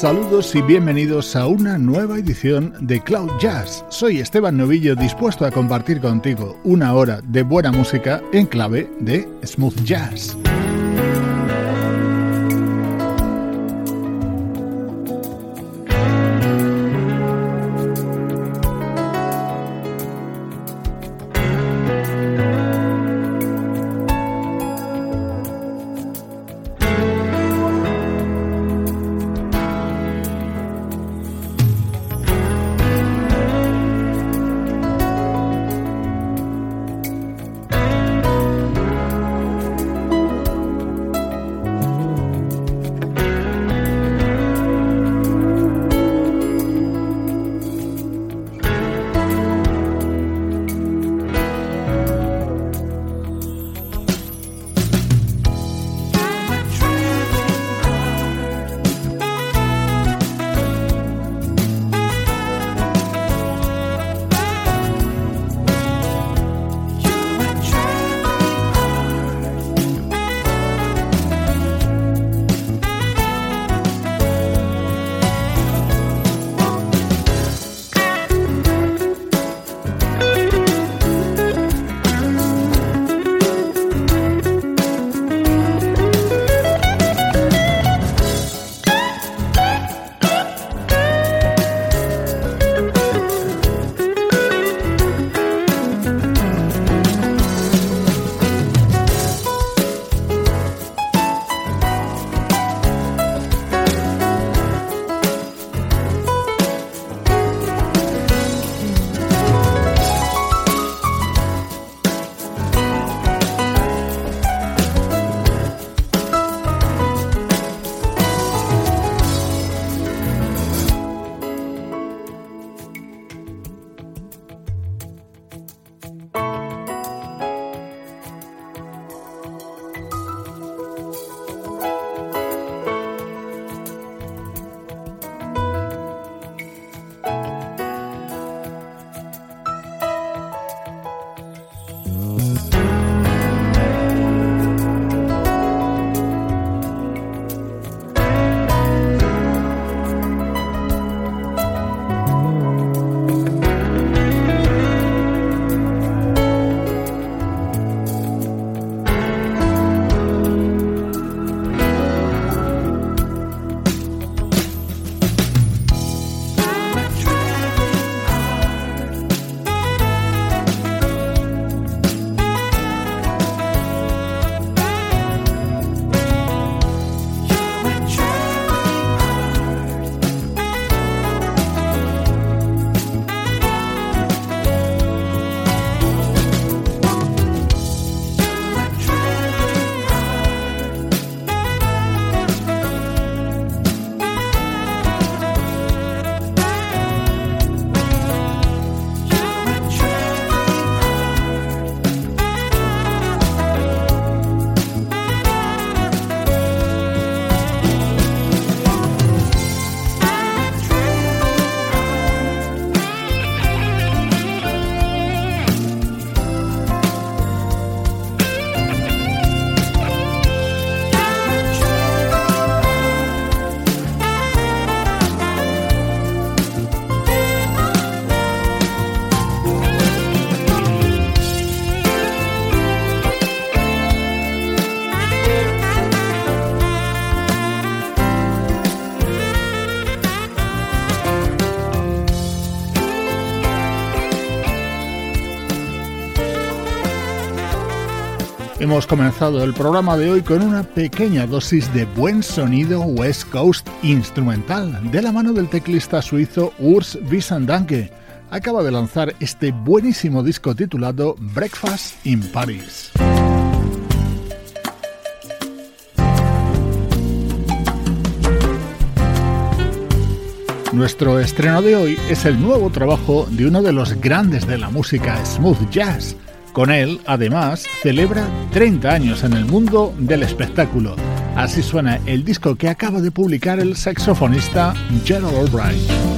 Saludos y bienvenidos a una nueva edición de Cloud Jazz. Soy Esteban Novillo dispuesto a compartir contigo una hora de buena música en clave de smooth jazz. Hemos comenzado el programa de hoy con una pequeña dosis de buen sonido West Coast instrumental de la mano del teclista suizo Urs Wiesendanke. Acaba de lanzar este buenísimo disco titulado Breakfast in Paris. Nuestro estreno de hoy es el nuevo trabajo de uno de los grandes de la música smooth jazz. Con él, además, celebra 30 años en el mundo del espectáculo. Así suena el disco que acaba de publicar el saxofonista Gerald Albright.